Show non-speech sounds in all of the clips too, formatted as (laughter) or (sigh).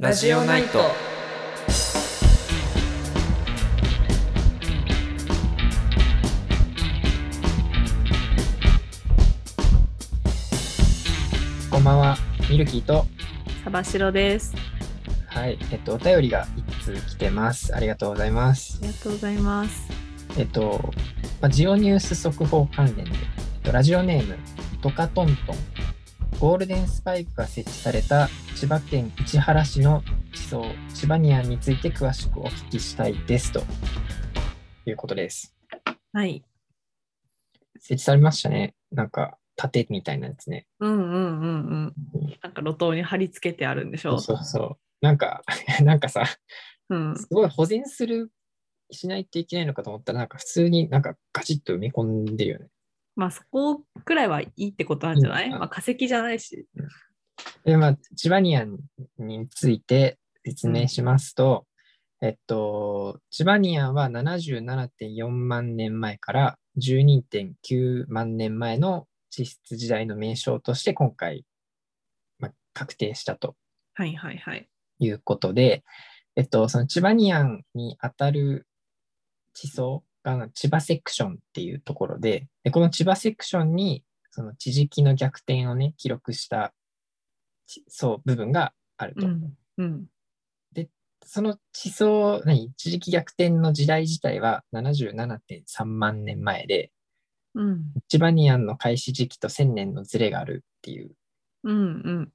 ラジオナイト。こんばんは、ミルキーと、サバシロです。はい、えっと、お便りが一通来てます。ありがとうございますあ。りがとうございます。えっと、まあ、ジオニュース速報関連で、えっと、ラジオネーム、トカトントン、ゴールデンスパイクが設置された千葉県市原市の地層、千葉ニアンについて詳しくお聞きしたいですということです。はい。設置されましたね。なんか、盾みたいなやつね。うんうんうんうん。なんか路頭に貼り付けてあるんでしょそうそうそう。なんか、(laughs) なんかさ、うん。すごい保全する、しないといけないのかと思ったら、なんか普通になんかガチッと埋め込んでるよね。まあそこくらいはいいってことなんじゃない、うんまあ化石じゃないし。で、まあ、チバニアンについて説明しますと、えっと、チバニアンは77.4万年前から12.9万年前の地質時代の名称として今回、まあ、確定したとはいはいはい。いうことで、えっと、そのチバニアンに当たる地層が千葉セクションっていうところで、でこの千葉セクションにその地磁気の逆転をね、記録した地層部分があると。うん。うん。その地層、何地磁気逆転の時代自体は77.3万年前で、うん。チバニアンの開始時期と1000年のズレがあるっていううんうん。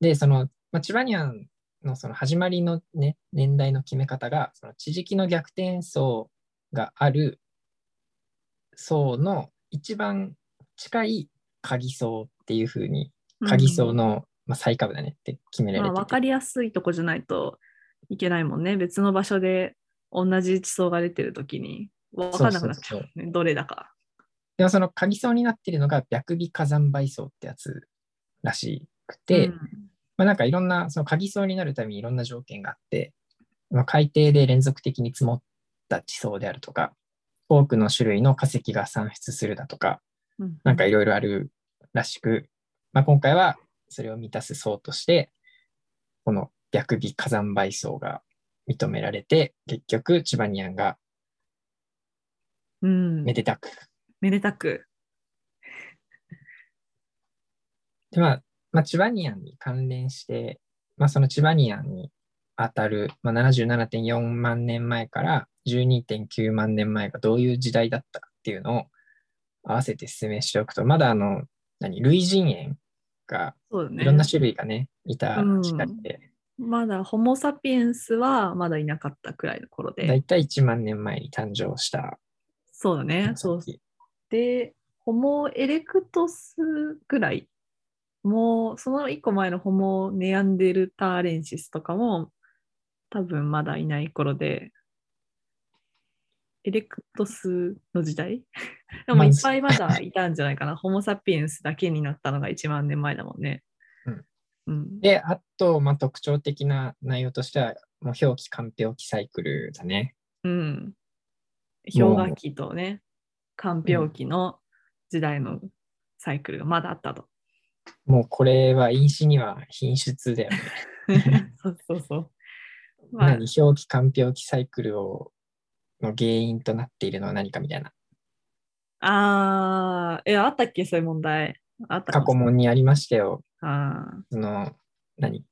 で、その、まあ、チバニアンのその始まりのね、年代の決め方が、その地磁気の逆転層がある層の一番近い鍵層っていうふうに、鍵層の、まあ、最下部だねって決めらまあれてて、分かりやすいとこじゃないといけないもんね。別の場所で同じ地層が出てるときに分かんなくなっちゃうそうね。どれだか。でもその鍵層になっているのが白尾火山灰層ってやつらしくて、うんまあ、なんかいろんな、その鍵層になるためにいろんな条件があって、まあ、海底で連続的に積もった地層であるとか、多くの種類の化石が産出するだとか、うん。なんかいろいろあるらしく、まあ、今回はそれを満たす層として、この白尾火山灰層が認められて、結局、チバニアンがうん。めでたく、めでたく。で、まあ、まあ、チバニアンに関連して、まあ、そのチバニアンに当たる、まあ、77.4万年前から12.9万年前がどういう時代だったかっていうのを合わせて説明しておくと、まだあの、何、類人猿が。いろんな種類がね、いた時代で、まだホモ・サピエンスはまだいなかったくらいの頃で。だいたい1万年前に誕生した。そうだね。そう。で、ホモ・エレクトスぐらい。もう、その一個前のホモ・ネアンデルターレンシスとかも多分まだいない頃で、エレクトスの時代？(laughs) でもまあいっぱいまだいたんじゃないかな。ホモ・サピエンスだけになったのが1万年前だもんね。うん。うん、で、あと、まあ、特徴的な内容としては、もう表記、完表記サイクルだね。うん。氷河期とね、間氷期の時代のサイクルがまだあったと。もうこれは因子には品質だよね。(laughs) そうそうそう。まあ何、表記、完表記サイクルをの原因となっているのは何かみたいな。あー、え、あったっけ？そういう問題。あったか過去問にありましたよ。あその、何、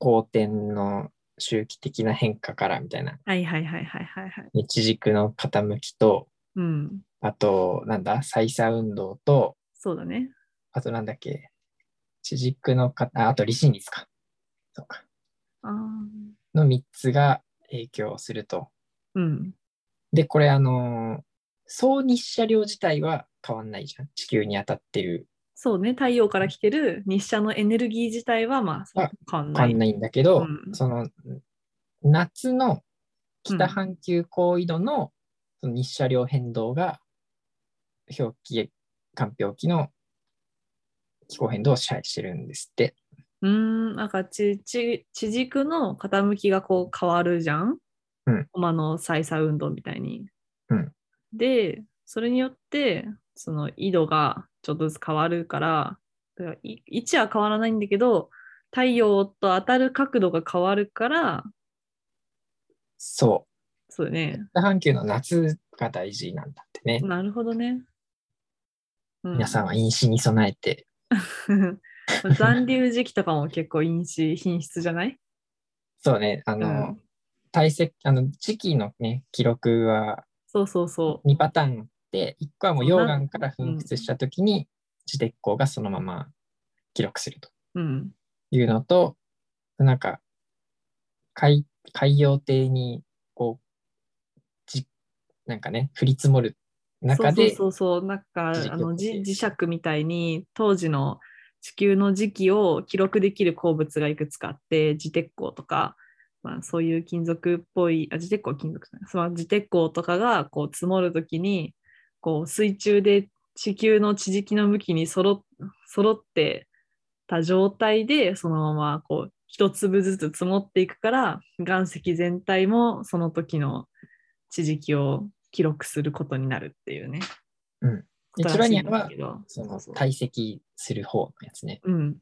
光点の周期的な変化からみたいな。ーはいはいはいはいはいはい。日軸の傾きと、うん。あと、なんだ、再差運動と、そうだね。あとなんだっけ、地軸のか、ああと離心率か。そうか。あーの3つが影響すると。うん。で、これあのー総日射量自体は変わんないじゃん。地球に当たってるそうね。太陽から来てる日射のエネルギー自体はまあ変わんない。変わんないんだけど、うんその夏の北半球高緯度のその日射量変動が表記、間表記の気候変動を支配してるんですって。うーん、なんか地地地軸の傾きがこう変わるじゃん。うん。駒の再差運動みたいに。うん。で、それによって、その緯度がちょっとずつ変わるから、位置は変わらないんだけど、太陽と当たる角度が変わるから、そそうだね。う。北半球の夏が大事なんだってね。なるほどね。う皆さんは飲酒に備えて、(laughs) 残留時期とかも結構因子品質じゃない？そうね、あの、うん体積、あの、時期のね、記録はそうそうそ2パターンあって、1個はもう溶岩から噴出したときに、自鉄鋼がそのまま記録するとう。うん。いうのと、なんか、海海洋底に、こう、じなんかね、降り積もる中で、そうそうそうなんかあの磁石みたいに当時の地球の時期を記録できる鉱物がいくつかあって、磁鉄鋼とか、まあ、そういう金属っぽい、あ、磁鉄鋼は金属じゃない、その磁鉄鋼とかがこう積もるときに、こう水中で地球の地磁気の向きにそろ揃ってた状態で、そのままこう一粒ずつ積もっていくから、岩石全体もその時の地磁気を記録することになるっていうね。うんことらしいんだけどその堆積する方のやつね。うん。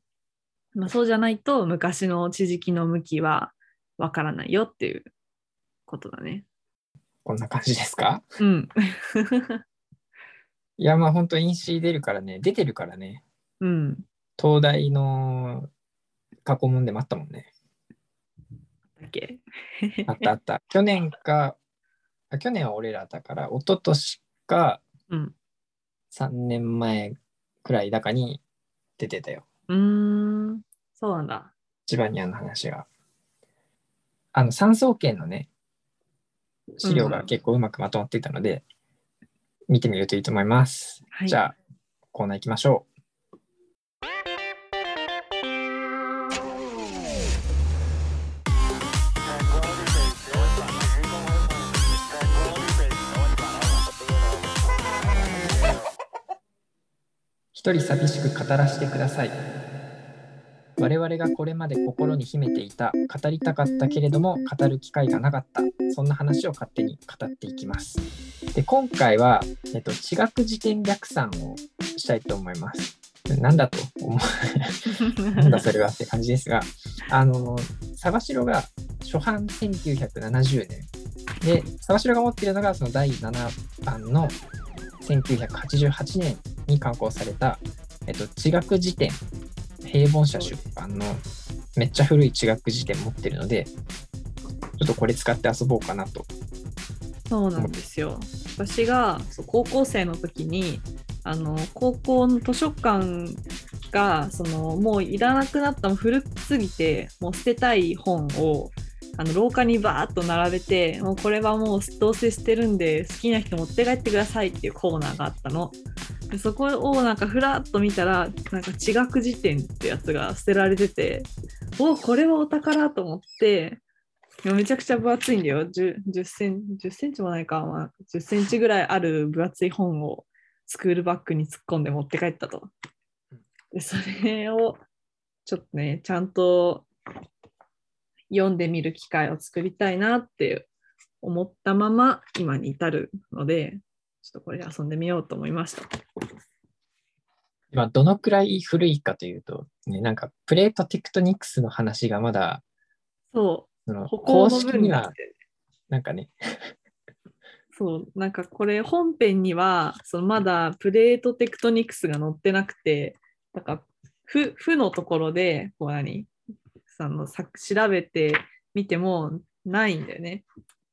まあ、そうじゃないと昔の地磁気の向きはわからないよっていうことだね。こんな感じですか？うん。(laughs) いや、まあ本当、飲酒出るからね、出てるからね、うん。東大の過去問でもあったもんね。だっけ？(laughs) あったあった。去年か、あ去年は俺らだから、一昨年かうん。3年前くらいだかに出てたよ。うーん。そうなんだ。ジバニアの話が。あの、産総研のね、資料が結構うまくまとまっていたので、見てみるといいと思います。はい。じゃあ、コーナー行きましょう。一人寂しく語らせてください。我々がこれまで心に秘めていた、語りたかったけれども語る機会がなかった、そんな話を勝手に語っていきます。で、今回は、えっと、地学辞典略算をしたいと思います。なんだと思う、(laughs) なんだそれはって感じですが、あの、沢城が初版1970年。で、沢城が持っているのがその第7版の1988年に刊行された、えっと、地学辞典、平凡社出版のめっちゃ古い地学辞典持ってるので、ちょっとこれ使って遊ぼうかなと。そうなんですよ。私が高校生の時にあの高校の図書館がそのもういらなくなったも古すぎてもう捨てたい本をあの廊下にバーッと並べてもうこれはもうどうせ捨てるんで好きな人持って帰ってくださいっていうコーナーがあったの。でそこをなんかふらっと見たらなんか地学辞典ってやつが捨てられてておこれはお宝と思ってめちゃくちゃ分厚いんだよ。10, 10, セン10センチもないか、まあ、10センチぐらいある分厚い本をスクールバッグに突っ込んで持って帰ったと。で、それをちょっとね、ちゃんと読んでみる機会を作りたいなって思ったまま今に至るので、ちょっとこれで遊んでみようと思いました。今、どのくらい古いかというと、ね、なんかプレートテクトニクスの話がまだ、そ、そうの歩行公の式にはなんかね、(laughs) そう、なんかこれ本編にはそのまだプレートテクトニクスが載ってなくて、なんか負負のところでこう何？そのさ調べてみてもないんだよね。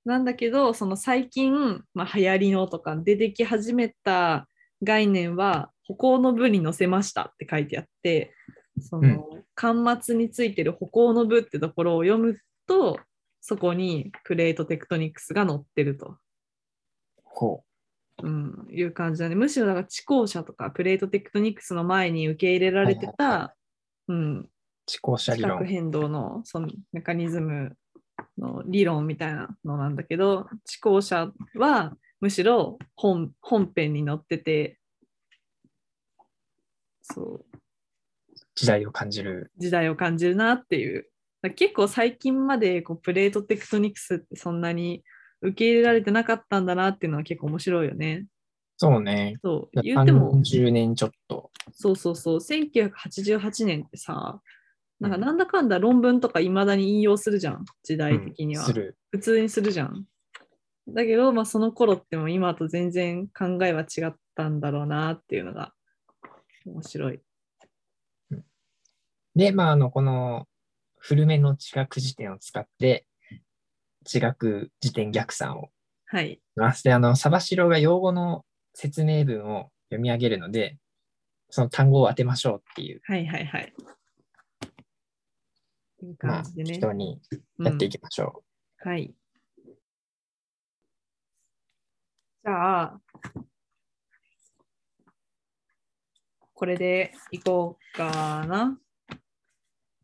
なんだけど、その最近、まあ、流行りのとか出てき始めた概念は歩行の部に載せましたって書いてあって、その端末についてる歩行の部ってところを読むと、そこにプレートテクトニクスが載ってると。こうん、いう感じだね。むしろだから地校舎とかプレートテクトニクスの前に受け入れられてはいはいはた、うん、地高車地理論。殻変動のそのメカニズムの理論みたいなのなんだけど、地校舎はむしろ本本編に載ってて、そう、時代を感じる。時代を感じるなっていう。結構最近までこうプレートテクトニクスってそんなに受け入れられてなかったんだなっていうのは結構面白いよね。そうね。そう、言っても、30年ちょっと。そうそうそう、1988年ってさ、なんかなんだかんだ論文とかいまだに引用するじゃん、時代的には。うん。普通にするじゃん。だけど、まあ、その頃ってもう今と全然考えは違ったんだろうなっていうのが面白い。で、まあ、あの、この古めの地学辞典を使って、地学辞典逆算をはい。で、あの、サバシロが用語の説明文を読み上げるので、その単語を当てましょうっていう、はいはいはい。いうまあ、感じでね。人にやっていきましょはい。じゃあ、これでいこうかな。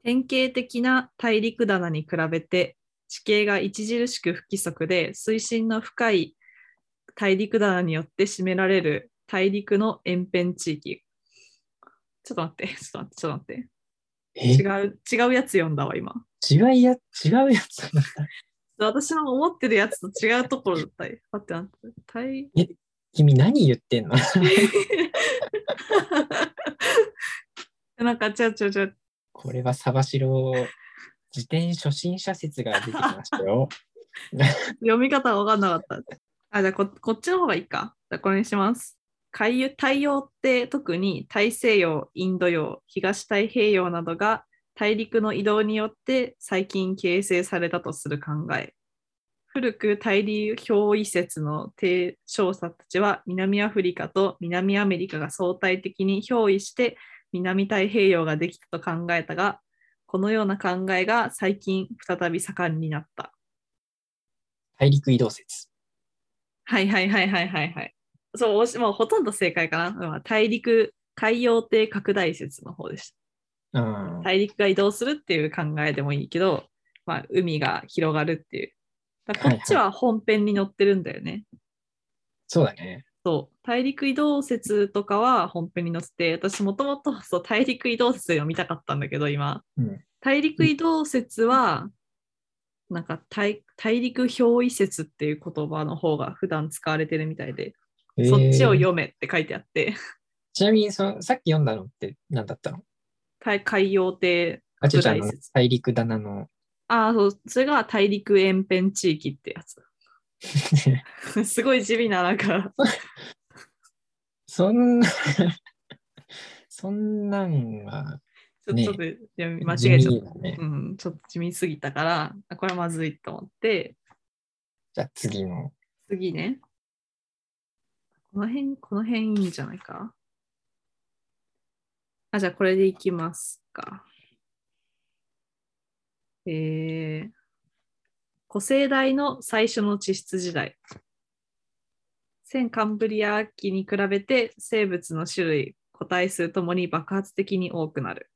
典型的な大陸棚に比べて地形が著しく不規則で水深の深い大陸棚によって占められる大陸の延辺地域。ちょっと待って、ちょっと待って、ちょっと待って。う。え？違う、違うやつ読んだわ、今。違いや、違うやつなんだ。私の思ってるやつと違うところだったり。待って待って。大君何言ってんの？(laughs) なんか、ちゃうちゃうちゃう。これはサバシロ自転初心者説が出てきましたよ。(laughs) 読み方が分かんなかった。あ、じゃあこ、こっちの方がいいか。じゃあ、これにします。海洋太陽って特に大西洋、インド洋、東太平洋などが大陸の移動によって最近形成されたとする考え。古く大陸表意説の提唱者たちは南アフリカと南アメリカが相対的に憑依して南太平洋ができたと考えたが、このような考えが最近再び盛んになった。大陸移動説。はいはいはいはいはいはい。そう、もうほとんど正解かな。うん大陸海洋底拡大説の方でした。うん。大陸が移動するっていう考えでもいいけど、まあ、海が広がるっていう。こっちは本編に載ってるんだよね。そうだね。そう。大陸移動説とかは本編に載せて、私もともとそう大陸移動説読みたかったんだけど、今。うん。大陸移動説は、なんか大大陸表意説っていう言葉の方が普段使われてるみたいで、そっちをえー読めって書いてあって、ちなみにその、さっき読んだのって何だったの？大海洋底あ、ち大陸棚の。ああ、そう、それが大陸延辺地域ってやつ。(laughs) すごい地味な、なんか、そんな、(laughs) そんなんは、ねちょっと読み間違地えちゃった。ね。うん、ちょっと地味すぎたから、あこれはまずいと思って、じゃあ次の。次ね。この辺、この辺いいんじゃないか？あ、じゃあこれでいきますか。えー、古生代の最初の地質時代。先カンブリア紀に比べて生物の種類、個体数ともに爆発的に多くなる。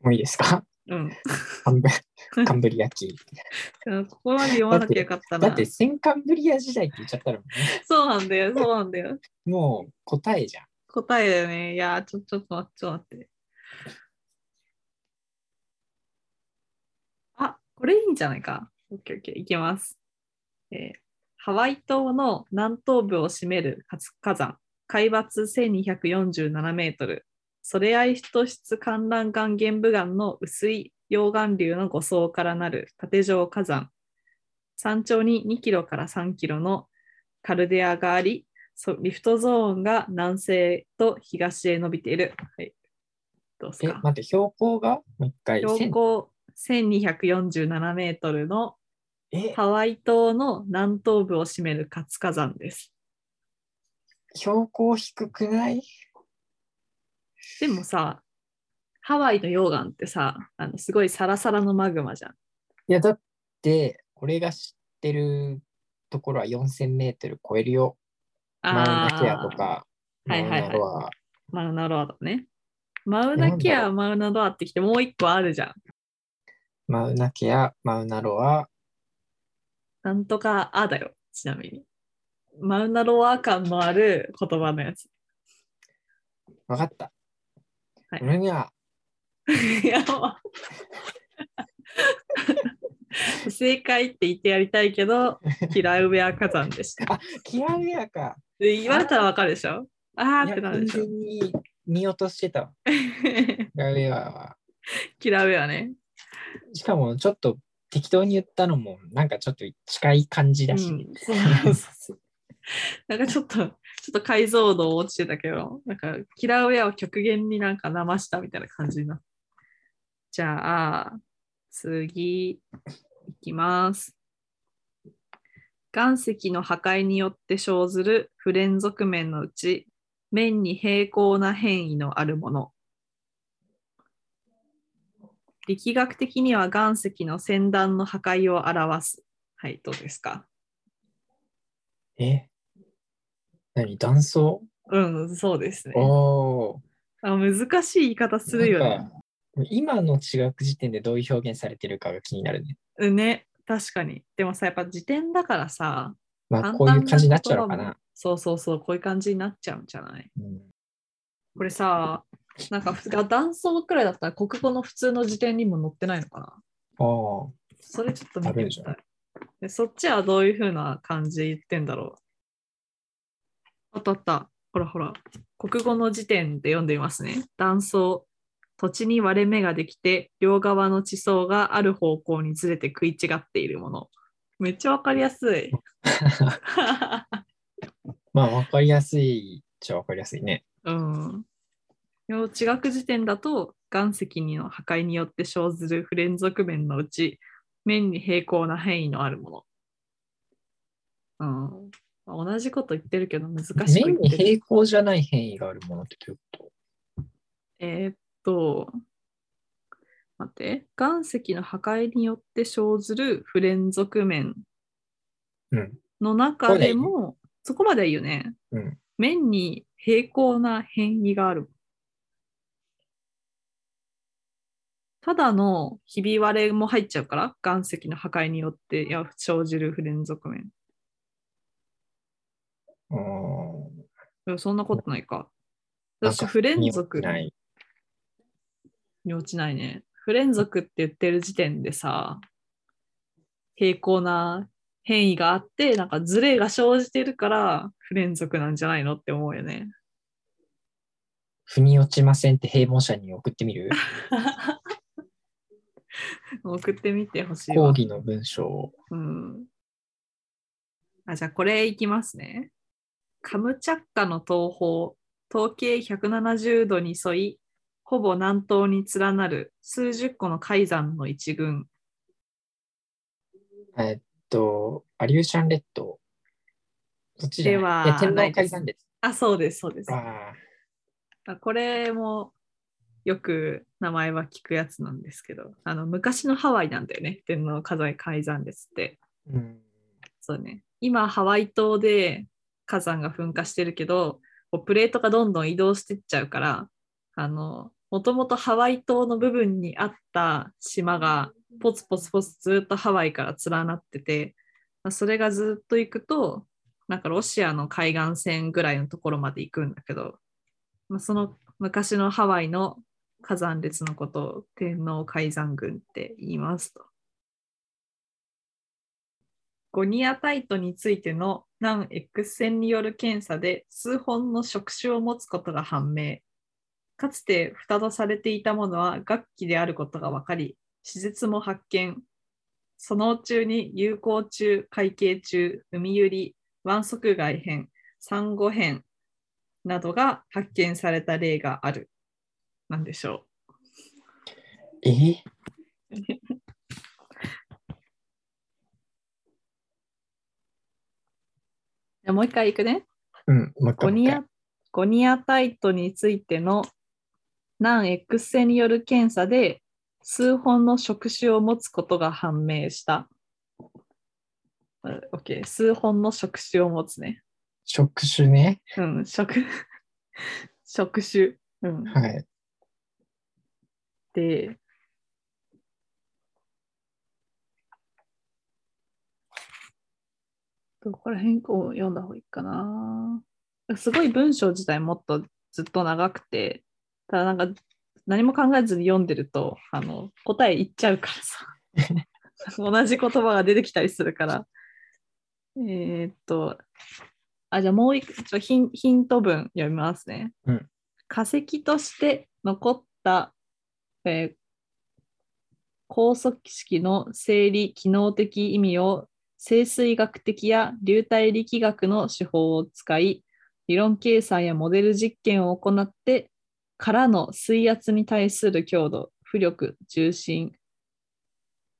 もういいですか？うん。カンブリア紀。ここまで読まなきゃよかったな。だって、先カンブリア時代って言っちゃったらもそうなんだよ、そうなんだよ。う、もう答えじゃん。答えだよね。いやー、ちょ、ちょっと待って、ちょっと待って。あ、これいいんじゃないか。オッケーオッケー、いきます。えーハワイ島の南東部を占める活火山、海抜1247メートル、それ合い突出観覧岩玄武岩の薄い溶岩流の5層からなる縦状火山、山頂に2キロから3キロのカルデアがあり、リフトゾーンが南西と東へ伸びている。はい、どうですえ、か待って、標高がもう一回。標高1247メートルのハワイ島の南東部を占める活火山です。標高低くない？でもさ、ハワイの溶岩ってさ、あのすごいサラサラのマグマじゃん。いや、だって、俺が知ってるところは4000メートル超えるよ。マウナケアとか、はいはいはいマウナロアマウナロアだね。マウナケア、マウナロアってきてもう一個あるじゃん。マウナケア、マウナロア、なんとかあだよ、ちなみに。マウナロア感のある言葉のやつ。わかった。はい俺には、(laughs) いや (laughs) 正解って言ってやりたいけど、キラウェア火山でした。(laughs) あ、キラウェアか。で言われたらわかるでしょ？あーいや、完ってなるでしょ全に見落としてたわ。キラウェアは。キラウェアね。しかもちょっと適当に言ったのもなんかちょっと近い感じだし。うんそうそうそうなんかちょっと、ちょっと解像度落ちてたけど、なんかキラウェアを極限になんか生したみたいな感じな。じゃあ、次、いきます。岩石の破壊によって生ずる不連続面のうち、面に平行な変異のあるもの。力学的には岩石の先端の破壊を表す。はい、どうですか？え？何断層？うん、そうですね。あ難しい言い方するよね今の地学時点でどういう表現されてるかが気になるね。うんね、確かに。でもさ、やっぱ辞典だからさ、まあこういう感じになっちゃうのかな。そうそうそう、こういう感じになっちゃうんじゃない？うんこれさ、なんかふ断層くらいだったら国語の普通の辞典にも載ってないのかな？あーそれちょっと見てみたい。でそっちはどういう風な感じで言ってんだろう？あったあった。ほらほら。国語の辞典で読んでみますね。断層。土地に割れ目ができて、両側の地層がある方向にずれて食い違っているもの。めっちゃわかりやすい。(laughs) まあわかりやすいっちゃわかりやすいね。うん。地学辞典だと岩石の破壊によって生ずる不連続面のうち面に平行な変異のあるもの。うん。同じこと言ってるけど難しく言面に。平行じゃない変異があるものってどういうこえーっと、待って。岩石の破壊によって生ずる不連続面とうん。の中でも、そこまではいいよね。うん。面に平行な変異がある。ただのひび割れも入っちゃうから、岩石の破壊によって生じる不連続面。あーいやそんなことないか。私、不連続。に落ちないね。不連続って言ってる時点でさ、平行な変異があって、なんかズレが生じてるから不連続なんじゃないのって思うよね。腑に落ちませんって平凡者に送ってみる？(laughs) 送ってみてほしいわ。講義の文章を。うん。あ、じゃあこれいきますね。カムチャッカの東方、統計170度に沿い、ほぼ南東に連なる数十個の海山の一群。えっと、アリューシャン列島。そっちでは天皇海山列。あ、そうです、そうです。これもよく名前は聞くやつなんですけど、あの昔のハワイなんだよね、天皇火山海山列って。ーうん。そうね。今、ハワイ島で火山が噴火してるけど、こうプレートがどんどん移動してっちゃうから、あの、もともとハワイ島の部分にあった島がポツポツポツずっとハワイから連なってて、まあそれがずっと行くと、なんかロシアの海岸線ぐらいのところまで行くんだけど、まあ、その昔のハワイの火山列のことを天皇海山群って言いますと。ゴニアタイトについての南 X 線による検査で数本の触手を持つことが判明。かつて蓋とされていたものは楽器であることが分かり、手術も発見。その中に有効虫、海景虫、海ゆり、湾側外編、サンゴ編などが発見された例がある。なんでしょう？じゃあもう一回いくね。うん、もう一ゴニア。ゴニアタイトについての南 X 線による検査で数本の触手を持つことが判明した。あ OK、数本の触手を持つね。触手ね。うん、触 (laughs) 触手。うん、はい。で、どこら辺こう読んだ方がいいかな。すごい文章自体もっとずっと長くて、ただなんか何も考えずに読んでるとあの答え言っちゃうからさ。(laughs) 同じ言葉が出てきたりするから。えーっと、あ、じゃあもう一個ちょヒンヒント文読みますね。うん化石として残った、えー高速式の生理機能的意味を生水学的や流体力学の手法を使い、理論計算やモデル実験を行って、からの水圧に対する強度、浮力、重心、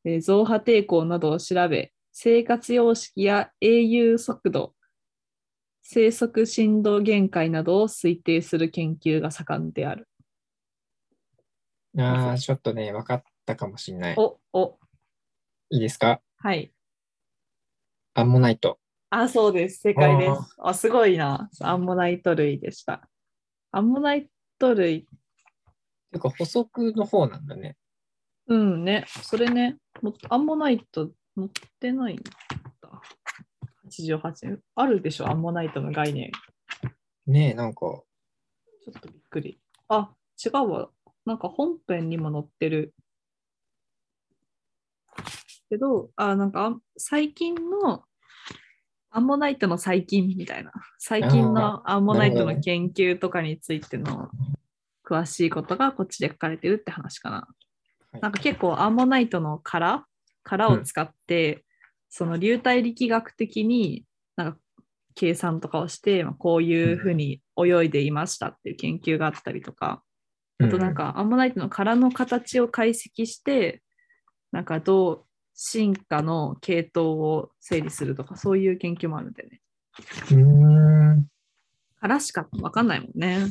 えー増波抵抗などを調べ、生活様式や英雄速度、生息振動限界などを推定する研究が盛んである。ああ、ちょっとね、分かったかもしれない。お、お、いいですか？はい。アンモナイト。あ、そうです。正解です。あ、すごいな。アンモナイト類でした。アンモナイト類、てか、補足の方なんだね。うんね。それね、もアンモナイト載ってないんだ。88あるでしょ、アンモナイトの概念。ねえ、なんか、ちょっとびっくり。あ、違うわ。なんか本編にも載ってる。けど、あ、なんか最近のアンモナイトの最近みたいな。最近のアンモナイトの研究とかについての詳しいことがこっちで書かれてるって話かな。はい。なんか結構アンモナイトの殻殻を使って、その流体力学的になんか計算とかをして、まあ、こういうふうに泳いでいましたっていう研究があったりとか、あとなんかアンモナイトの殻の形を解析して、なんかどう進化の系統を整理するとか、そういう研究もあるんだよね。うん、うーん。殻しかわかんないもんね。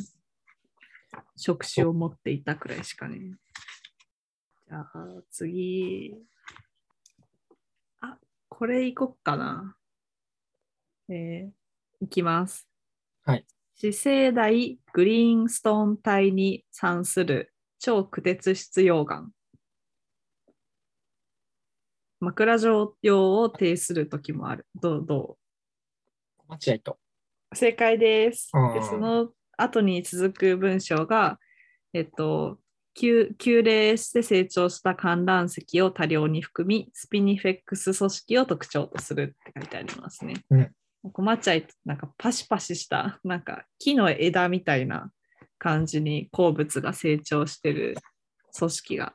触手を持っていたくらいしかね。じゃあ次。あ、これいこっかな。えーいきます。はい。次世代グリーンストーン体に関する超駆鉄質溶岩。枕状用を呈するときもある。どうどう？間違えた。正解です。うんでその後に続く文章が、えっと、急急冷して成長した観覧石を多量に含み、スピニフェックス組織を特徴とするって書いてありますね。うん困っちゃい、なんかパシパシした、なんか木の枝みたいな感じに鉱物が成長してる組織が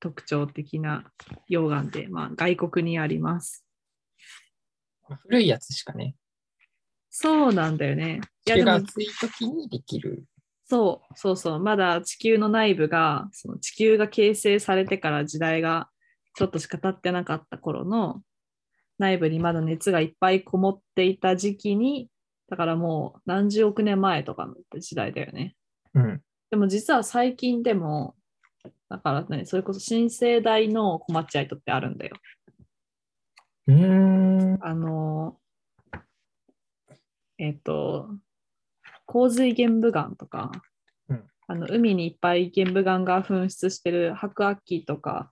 特徴的な溶岩で、まあ、外国にあります。まあ古いやつしかね。そうなんだよね。い地球が暑い時にできる。そうそうそう、まだ地球の内部が、その地球が形成されてから時代がちょっとしか経ってなかった頃の内部にまだ熱がいっぱいこもっていた時期に、だからもう何十億年前とかの時代だよね。うん。でも実は最近でも、だからね、それこそ新生代のコマッチャイトってあるんだよ。うーん。あの、えっ、と、洪水玄武岩とか、うんあの海にいっぱい玄武岩が噴出してる白亜紀とか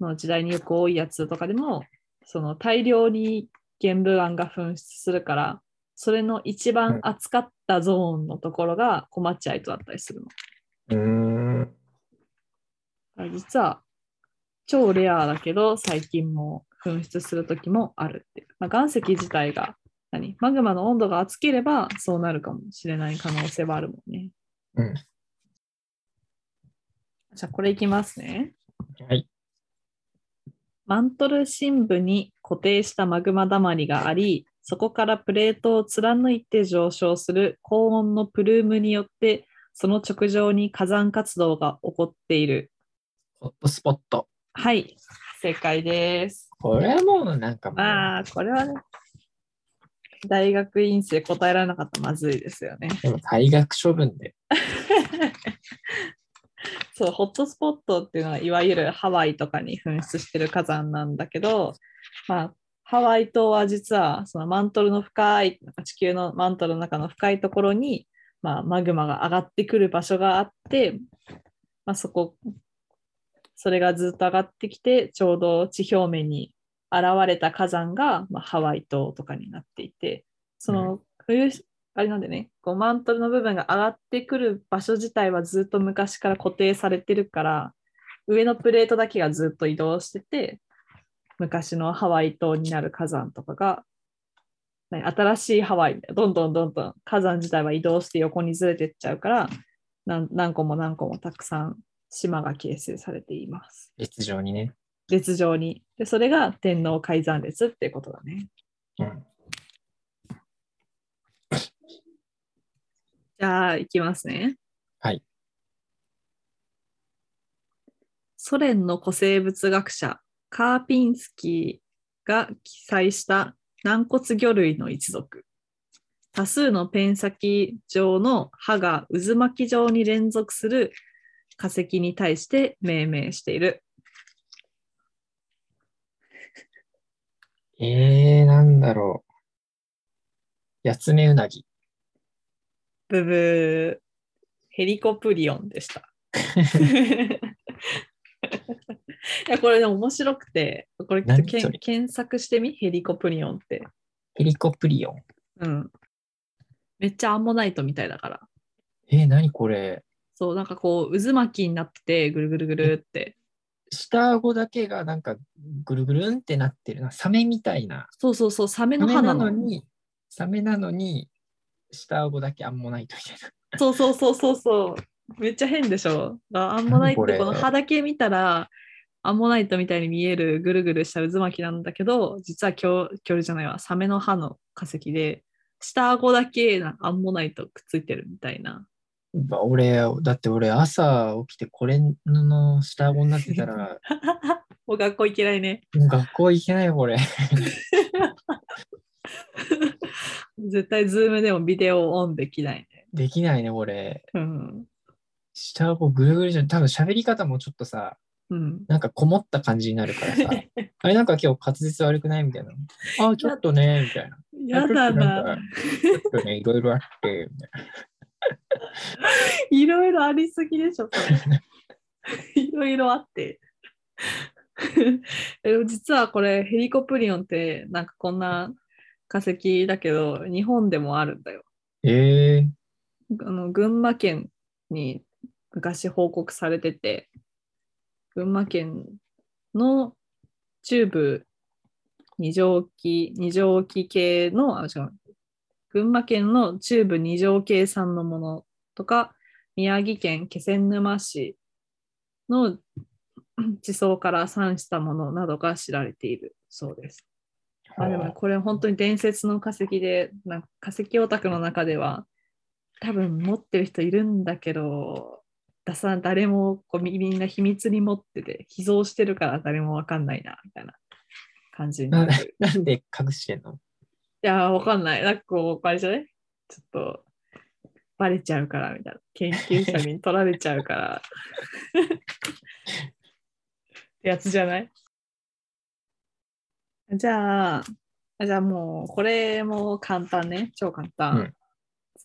の時代によく多いやつとかでも、その大量に玄武岩が噴出するから、それの一番熱かったゾーンのところがコマッチャイトだったりするの。うーん。実は超レアだけど最近も噴出する時もあるっていう、まあ、岩石自体が何？マグマの温度が熱ければそうなるかもしれない可能性はあるもんね。うん。じゃあこれいきますね。はい。マントル深部に固定したマグマだまりがあり、そこからプレートを貫いて上昇する高温のプルームによって、その直上に火山活動が起こっている。ホットスポット。はい、正解です。これはもうなんかまあ、これはね、大学院生答えられなかったらまずいですよね。でも退学処分で。(laughs) そう、ホットスポットっていうのは、いわゆるハワイとかに噴出してる火山なんだけど、まあ、ハワイ島は実はそのマントルの深い、地球のマントルの中の深いところに、まあ、マグマが上がってくる場所があって、まあ、そこ、それがずっと上がってきて、ちょうど地表面に現れた火山が、まあ、ハワイ島とかになっていて、その冬、あれなんでね、こうマントルの部分が上がってくる場所自体はずっと昔から固定されてるから、上のプレートだけがずっと移動してて、昔のハワイ島になる火山とかが、ね新しいハワイ、どんどんどんどん火山自体は移動して横にずれてっちゃうから、何何個も何個もたくさん島が形成されています。列上にね。列状に。で、それが天皇改ざん列っていうことだね。うん。(coughs) じゃあ、いきますね。はい。ソ連の古生物学者、カーピンスキーが記載した軟骨魚類の一族。多数のペン先状の歯が渦巻き状に連続する化石に対して命名している。えー、なんだろう。ヤツメウナギ。ブブー、ヘリコプリオンでした。いやこれでも面白くて、これ何け検索してみ、ヘリコプリオンって。ヘリコプリオン。うん。めっちゃアンモナイトみたいだから。えー、何これ？そう、なんかこう、渦巻きになってて、ぐるぐるぐるって。下顎だけがなんかぐるぐるんってなってるな。サメみたいな。そうそうそう、サメの歯なの。のに、サメなのに、下顎だけアンモナイトみたいな。そうそうそうそうそう。めっちゃ変でしょ。だアンモナイトって何この歯だけ見たら、アンモナイトみたいに見えるぐるぐるした渦巻きなんだけど、実は恐恐竜じゃないわ、サメの歯の化石で、下顎だけなアンモナイトくっついてるみたいな。ば俺、だって俺朝起きてこれの下顎になってたら、(laughs) もう学校行けないね。もう学校行けないよ、これ。(laughs) 絶対ズームでもビデオオンできないね。できないね、これ。うん。下顎ぐるぐるじゃん。多分喋り方もちょっとさ、うん。なんかこもった感じになるからさ、(laughs) あれなんか今日滑舌悪くないみたいな。あ、ちょっとね、みたいな。やだな。ちょっとね、いろいろあって、みたいいろいろありすぎでしょ。いろいろあって。(laughs) 実はこれヘリコプリオンってなんかこんな化石だけど日本でもあるんだよ。な。えー、あの群馬県に昔報告されてて群馬県の中部二条期二条期系のあ違う群馬県の中部二条系産のものとか宮城県気仙沼市の地層から産したものなどが知られているそうです。まあでもねこれ本当に伝説の化石で、なんか化石オタクの中では多分持ってる人いるんだけど、出さ誰もこうみみんな秘密に持ってて、秘蔵してるから誰もわかんないな、みたいな感じになる。(laughs) なんで隠してんの？いやー、わかんない。なんかこう、あれじゃねちょっと、バレちゃうから、みたいな。研究者に取られちゃうから。ってやつじゃない？じゃあ、じゃあもう、これも簡単ね。超簡単。うん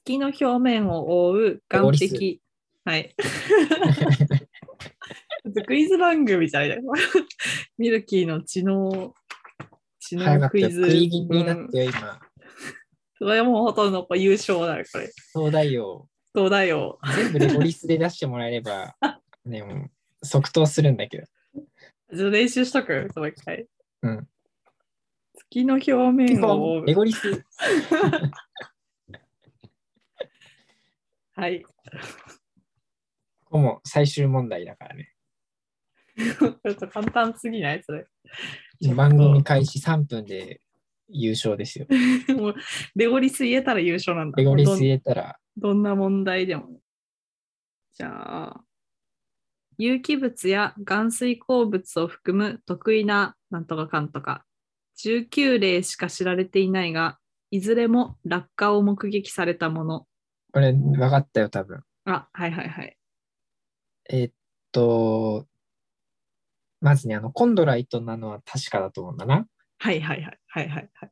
月の表面を覆う岩オリス壁。はい。(laughs) クイズ番組じゃない？だよ。ミルキーの知能、知早かったよ。能クイズ。食い気味になうんってよ、今。それはもうほとんど優勝だよ、これ。そうだよ。そうだよ。全部レゴリスで出してもらえれば、(laughs) ね、もう即答するんだけど。じゃあ練習しとく、その一回。うん。月の表面を。レゴリス。(laughs) はい。ここも最終問題だからね。(laughs) ちょっと簡単すぎない？それ。番組開始3分で優勝ですよ。(laughs) もうレゴリス言えたら優勝なんだ。レゴリス言えたら、どんな問題でも。じゃあ、有機物や含水鉱物を含む得意ななんとかかんとか、19例しか知られていないが、いずれも落下を目撃されたもの。これ分かったよ、多分。あ、はいはいはい。えーっと、まずね、あの、コンドライトなのは確かだと思うんだな。はいはいはいはいはいはい。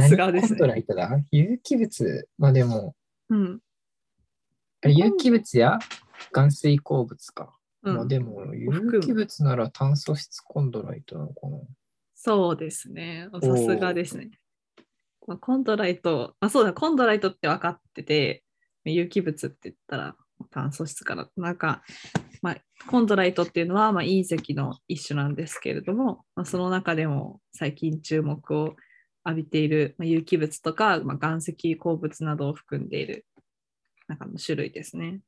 さすがですね何コンドライトだ？有機物まあでも、うん。有機物や含水鉱物か。うん、まあでも、有機物なら炭素質コンドライトなのかな。そうですね。さすがですね。まあ、コンドライト、あ、そうだ、コンドライトって分かってて、有機物って言ったら炭素質から、なんか、まあ、コンドライトっていうのは、まあ、隕石の一種なんですけれども、まあ、その中でも最近注目を浴びている、まあ、有機物とか、まあ、岩石鉱物などを含んでいる中の種類ですね。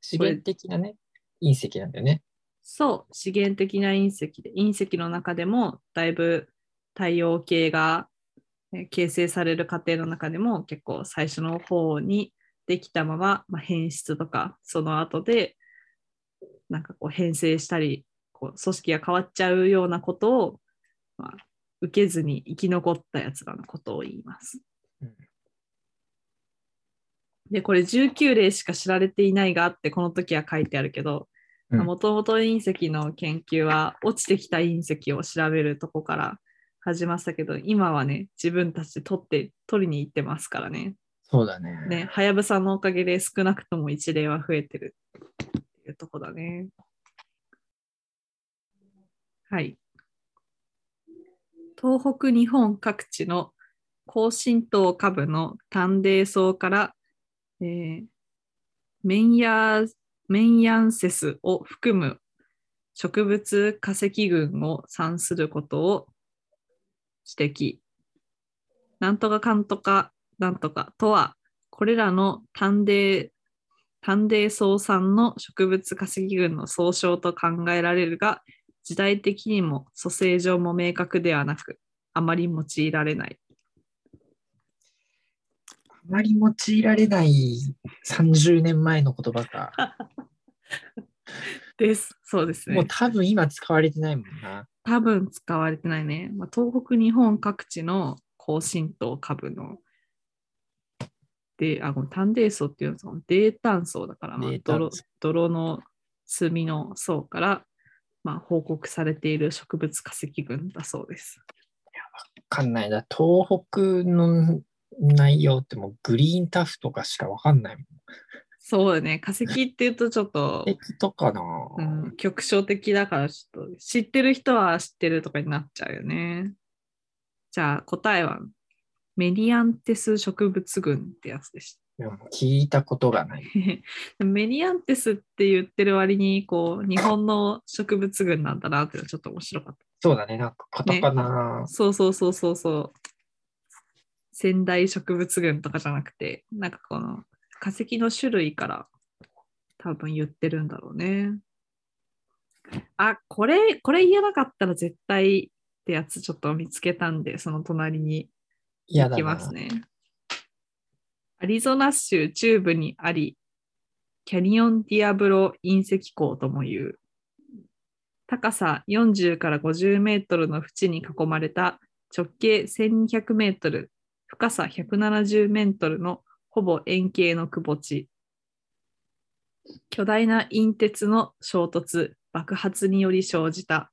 資源的なね、隕石なんだよね。そう、資源的な隕石で、隕石の中でもだいぶ太陽系がえー形成される過程の中でも結構最初の方にできたまま、まあ、変質とかその後でなんかこう変性したりこう組織が変わっちゃうようなことを、まあ、受けずに生き残ったやつらのことを言います。うん。でこれ19例しか知られていないがあってこの時は書いてあるけどうん。もともと隕石の研究は落ちてきた隕石を調べるとこから始まったけど今はね自分たちで取って取りに行ってますからねそうだね。ねはやぶさのおかげで少なくとも一例は増えてるっていうとこだねはい東北日本各地の高浸透下部の丹泥層から、えーメンヤメンヤンセスを含む植物化石群を産することを指摘。なんとかかんとかなんとかとは、これらの丹泥丹泥層産の植物化石群の総称と考えられるが、時代的にも組成上も明確ではなく、あまり用いられない。あまり用いられない30年前の言葉か。(laughs) です。そうですね。もう多分今使われてないもんな。多分使われてないね。まあ、東北日本各地の高浸透株ので、あ、この炭泥層っていうのはその泥炭層だから、まあ泥炭泥の炭の層から、まあ、報告されている植物化石群だそうです。わかんないな。東北の内容ってもうグリーンタフとかしかわかんないもん。そうだね。化石っていうとちょっと、敵とかな、うん、局所的だからちょっと知ってる人は知ってるとかになっちゃうよね。じゃあ答えは？メディアンテス植物群ってやつでした。聞いたことがない。(laughs) メディアンテスって言ってる割にこう日本の植物群なんだなっていうのはちょっと面白かっそうだね。なんかカタカナた。。そうそうそうそうそう。仙台植物群とかじゃなくて、なんかこの化石の種類から多分言ってるんだろうね。あ、これ、これ言えなかったら絶対ってやつちょっと見つけたんで、その隣に嫌だな。行きますね。アリゾナ州中部にあり、キャニオンディアブロ隕石港とも言う。高さ40から50メートルの縁に囲まれた直径1200メートル、深さ170メートルのほぼ円形の窪地。巨大な隕鉄の衝突、爆発により生じた。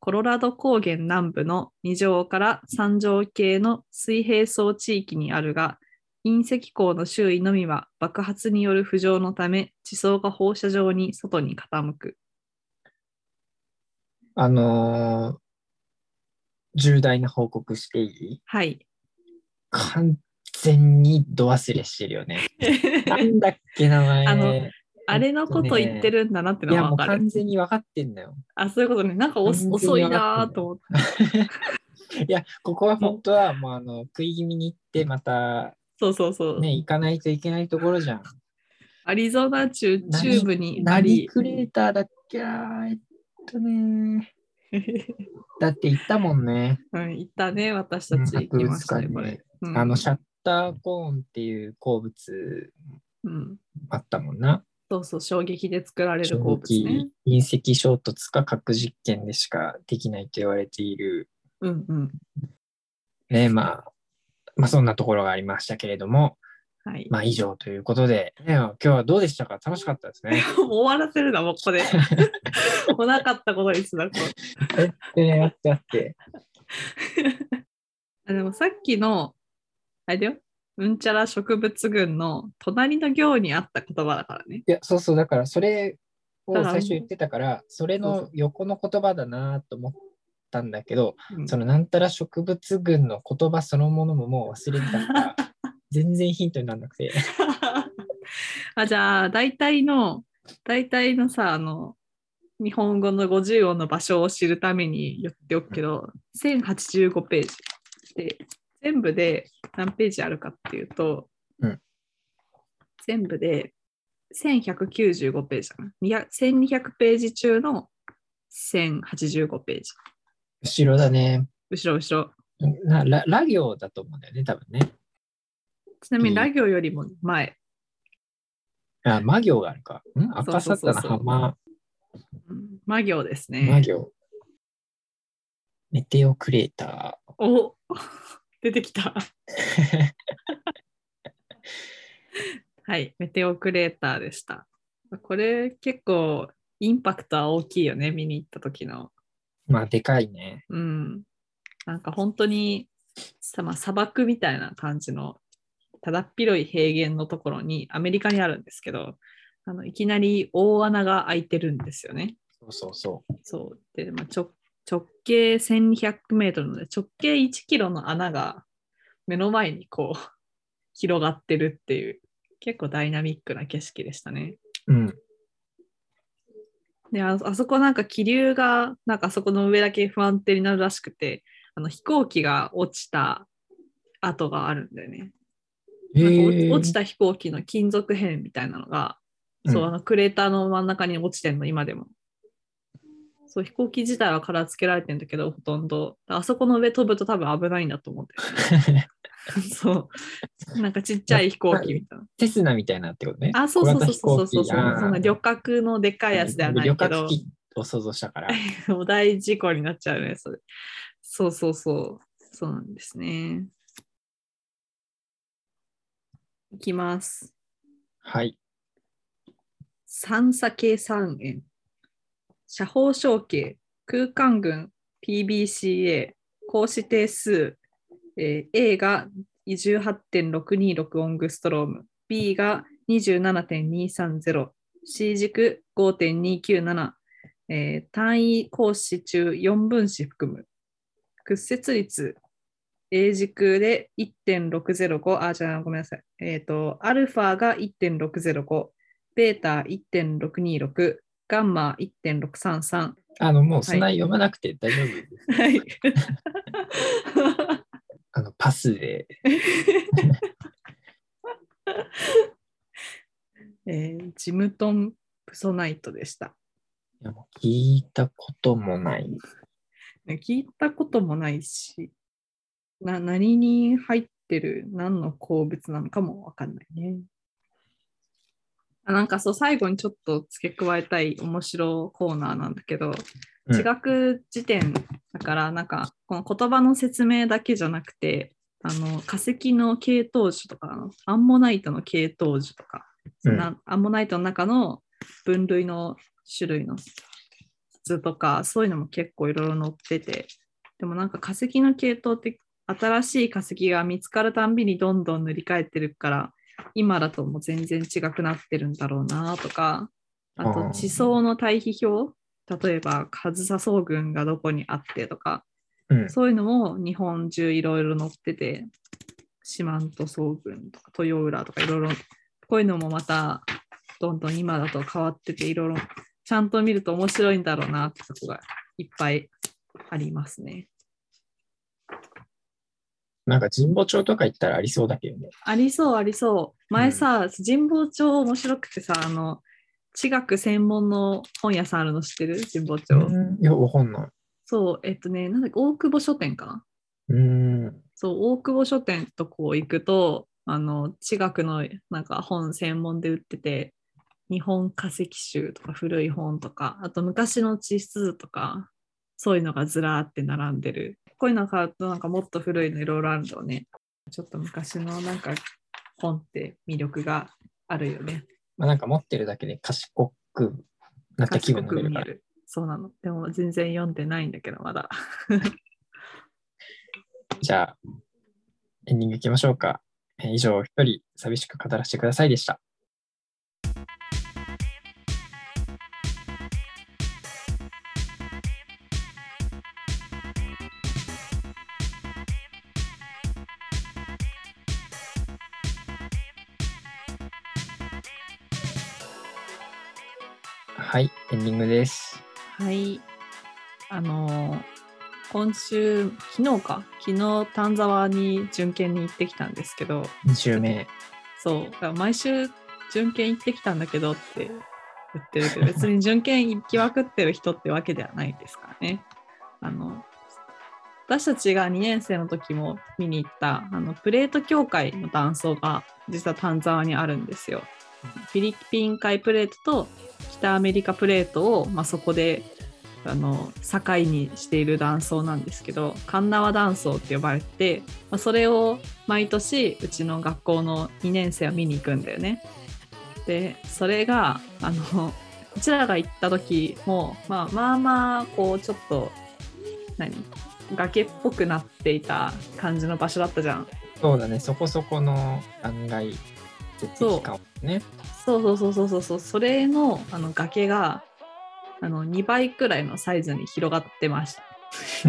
コロラド高原南部の二条から三条系の水平層地域にあるが、隕石港の周囲のみは爆発による浮上のため地層が放射状に外に傾く。あのー重大な報告していい？はい。完全に度忘れしてるよね。(laughs) なんだっけ名前。あのあれのこと言ってるんだなっていやもうのはわかる。完全に分かってんだよ。あ、そういうことね。なんか遅いなと思って。(laughs) いや、ここは本当はもうあの食い気味に行って、またそうそうそう。ね、行かないといけないところじゃん。アリゾナ州中部にあ何り。クレーターだっけ？なえっとね。(laughs) だって行ったもんね。うん、行ったね、私たちうん行きましたね、これ。うんあの、シャッターコーンっていう鉱物うん、あったもんな。そうそう、衝撃で作られる衝鉱物ね撃。隕石衝突か核実験でしかできないと言われている。うんうん。ね、まあ、まあそんなところがありましたけれども、はい。まあ以上ということで、ね、今日はどうでしたか？楽しかったですね。(laughs) 終わらせるな、もうここで。(laughs) もうなかったことにすな、これえ、ね、やってやって。(laughs) あでもさっきの、あれだよ、うんちゃら植物群の隣の行にあった言葉だからね。いや、そうそう、だからそれを最初言ってたから、それの横の言葉だなと思ったんだけど、うんそのなんたら植物群の言葉そのものももう忘れてたから、(laughs) 全然ヒントにならなくて。(laughs) あじゃあ、大体の、大体のさ、あの、日本語の50音の場所を知るために言っておくけど、1085ページで、全部で何ページあるかっていうと、うん全部で1195ページだな。200 1200ページ中の1085ページ。後ろだね。後ろ後ろ。なララ行だと思うんだよね、多分ね。ちなみにラ行よりも前。あ、魔行があるか。ん？赤さったそうそうそうら浜、うん魔行です魔ね。行。メテオクレータお出てきた。(laughs) はい、メテオクレーターでした。これ結構インパクトは大きいよね、見に行った時の。ー。まあ、でかいね。うん。なんか本当にさ、まあ、砂漠みたいな感じのただっ広い平原のところにアメリカにあるんですけど、あのいきなり大穴が開いてるんですよね。そうそうそう。そう。で、まあ、直直径1200メートルので、直径1キロの穴が目の前にこう広がってるっていう、結構ダイナミックな景色でしたね。うん。で、ああそこなんか気流が、なんかあそこの上だけ不安定になるらしくて、あの飛行機が落ちた跡があるんだよね。えなんか落ちた飛行機の金属片みたいなのが、そう、あのクレーターの真ん中に落ちてんの、今でも。そう、飛行機自体は殻付けられてんだけど、ほとんど。あそこの上飛ぶと多分危ないんだと思ってる。(laughs) そう。なんかちっちゃい飛行機みたいな。テスナみたいなってことね。あ、そうそうそうそうそうそう。旅客のでっかいやつではない旅けど客、機を想像したから。(laughs) もう大事故になっちゃうね、それ。そうそうそう。そうなんですね。いきます。はい。三差計算円。社法承継、空間群、PBCA、格子定数、えー A が18.626オングストローム、B が27.230、C 軸5.297、えー単位格子中4分子含む。屈折率 A 軸で1.605、あ、じゃあごめんなさい。えっ、と、アルファが1.605、ベータ1.626、ガンマ1.633。あの、もうそんな読まなくて大丈夫です。はい。(laughs) あの、パスで。(laughs) えージムトン・プソナイトでした。いやもう聞いたこともない。ね聞いたこともないし、な何に入ってる何の鉱物なのかもわかんないね。あなんかそう最後にちょっと付け加えたい面白コーナーなんだけど、うん。地学辞典だからなんかこの言葉の説明だけじゃなくてあの化石の系統樹とかアンモナイトの系統樹とか、うんなアンモナイトの中の分類の種類の質とかそういうのも結構いろいろ載っててでもなんか化石の系統って新しい化石が見つかるたんびにどんどん塗り替えてるから今だともう全然違くなってるんだろうなとかあと地層の対比表例えば上総層群がどこにあってとかうん。そういうのも日本中いろいろ載ってて四万十層群とか豊浦とかいろいろこういうのもまたどんどん今だと変わってていろいろちゃんと見ると面白いんだろうなってとこがいっぱいありますね。なんか神保町とか行ったらありそうだけどね。ありそうありそう。前さ、神保町面白くてさ、あの、地学専門の本屋さんあるの知ってる？神保町。うんいや、わかんない。そう、えっとね、なんだっけ、大久保書店かな？うーん。そう、大久保書店とこう行くと、あの、地学のなんか本専門で売ってて、日本化石集とか古い本とか、あと昔の地質図とか、そういうのがずらーって並んでる。こういうの買うとなんかもっと古いのいろいろあるのね。ちょっと昔のなんか本って魅力があるよね。まあ、なんか持ってるだけで賢くなった気分になれるから。そうなの。でも全然読んでないんだけど、まだ。(laughs) じゃあ、エンディングいきましょうか。えー以上、一人寂しく語らせてくださいでした。はい、エンディングです。はい。あのー今週、昨日か、昨日丹沢に巡検に行ってきたんですけど、2週目。そう、だから毎週準検行ってきたんだけどって言ってるけど、別に準検行きまくってる人ってわけではないですからね。(laughs) あの、私たちが2年生の時も見に行ったあのプレート協会の断層が実は丹沢にあるんですよ。フィリピン海プレートと北アメリカプレートを、まあ、そこであの境にしている断層なんですけど神縄断層って呼ばれて、まあ、それを毎年うちの学校の2年生は見に行くんだよね。でそれがあのうちらが行った時も、まあ、まあまあこうちょっと何崖っぽくなっていた感じの場所だったじゃん。そうだね、そこそこの案外、そう。そうそうそうそうそう。それのあの崖があの2倍くらいのサイズに広がってました。(laughs)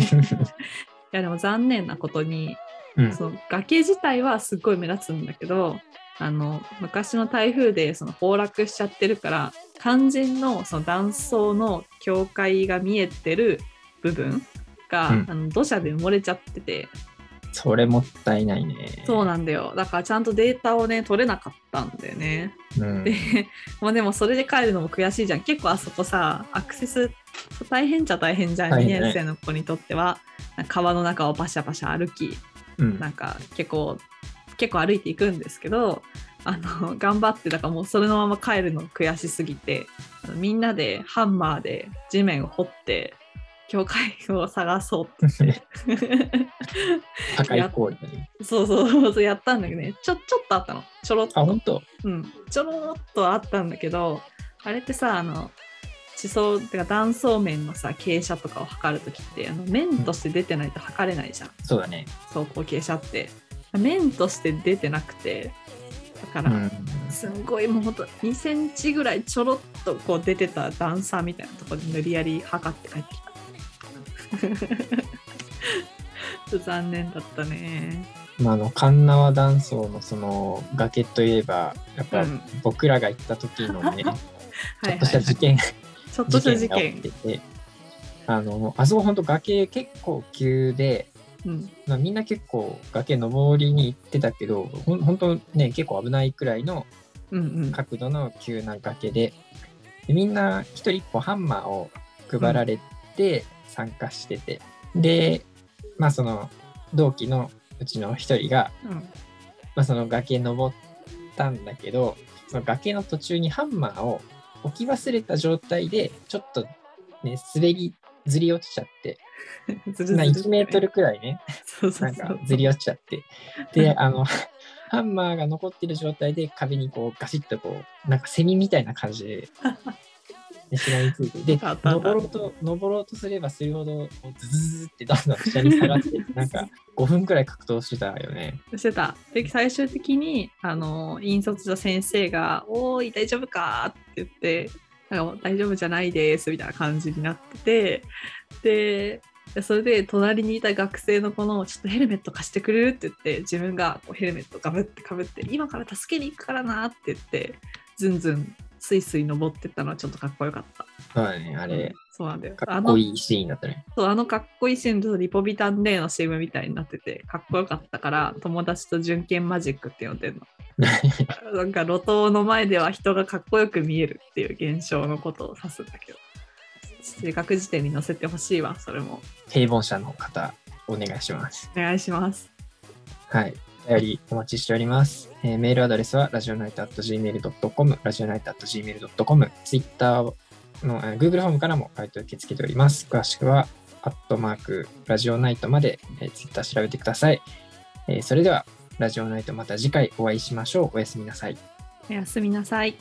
いやでも残念なことに、うん、その崖自体はすっごい目立つんだけどあの昔の台風でその崩落しちゃってるから肝心のその断層の境界が見えてる部分が、うん。あの土砂で埋もれちゃっててそれもったいないね。そうなんだよ。だからちゃんとデータをね取れなかったんだよね。うん。で (laughs) もうでもそれで帰るのも悔しいじゃん。結構あそこさアクセス大変じゃ大変じゃん、2大変ね。年生の子にとっては。川の中をパシャパシャ歩きうん。なんか結構結構歩いていくんですけどあの頑張ってだからもうそれのまま帰るの悔しすぎてみんなでハンマーで地面を掘って教会を探そうって。(laughs) 高い行為。そうそうそうやったんだけどね。ちょちょっとあったの。ちょろっと。あ、本当？うん、ちょろっとあったんだけどあれってさあの地層ってか断層面のさ傾斜とかを測るときってあの面として出てないと測れないじゃん、そうだね。走行傾斜って。面として出てなくて。だから、うん。すんごいもうほんと2センチぐらいちょろっとこう出てた段差みたいなところで無理やり測って帰ってきたちょっと残念だったね。まあ、あの、神縄断層のその崖といえば、やっぱうん。僕らが行った時のね、(laughs) ちょはいっとした事件、(laughs) ちょっとした事が起件。きてて、あの、あそこ本当崖結構急で、うん。まあ、みんな結構崖登りに行ってたけど、ほん本当ね、結構危ないくらいのうんうん。角度の急な崖で、でみんな一人一個ハンマーを配られて参加してて、で、まあその同期のうちの一人が、うん。まあ、その崖登ったんだけど、その崖の途中にハンマーを置き忘れた状態で、ちょっとね、滑り、ずり落ちちゃって、(laughs) まあずるずるね1メートルくらいね、なんそうずり落ちちゃって。で、あの、(laughs) ハンマーが残ってる状態で壁にこうガシッとこう、なんかセミみたいな感じで、ついて。で登ろうと、登ろうとすればするほど、ズズズズってどんどん下に下がって、(laughs) なんか5分くらい格闘してたよね。してた。で、最終的に、あの、引率の先生が、おーい、大丈夫か？って言って、なんか大丈夫じゃないですみたいな感じになってて、で、それで隣にいた学生の子の、ちょっとヘルメット貸してくれる？って言って、自分がこうヘルメットかぶってかぶって、今から助けに行くからなって言って、ずんずんスイスイ登ってったのはちょっとかっこよかった。そうだね、あれ、そうなんだよ。かあのっこいいシーンだったね。そうあのかっこいいシーンとリポビタンデーの CM みたいになっててかっこよかったから友達と純剣マジックって呼んでるの。(laughs) なんか路頭の前では人がかっこよく見えるっていう現象のことを指すんだけど中学時点に載せてほしいわそれも平凡者の方、お願いします。お願いします。はい。お便りお待ちしております。えーメールアドレスはラジオナイト .gmail.com、ラジオナイト .gmail.com、Twitter の、えー Google フォームからも回答受け付けております。詳しくは、アットマーク、ラジオナイトまで、えー Twitter 調べてください。えーそれでは、ラジオナイトまた次回お会いしましょう。おやすみなさい。おやすみなさい。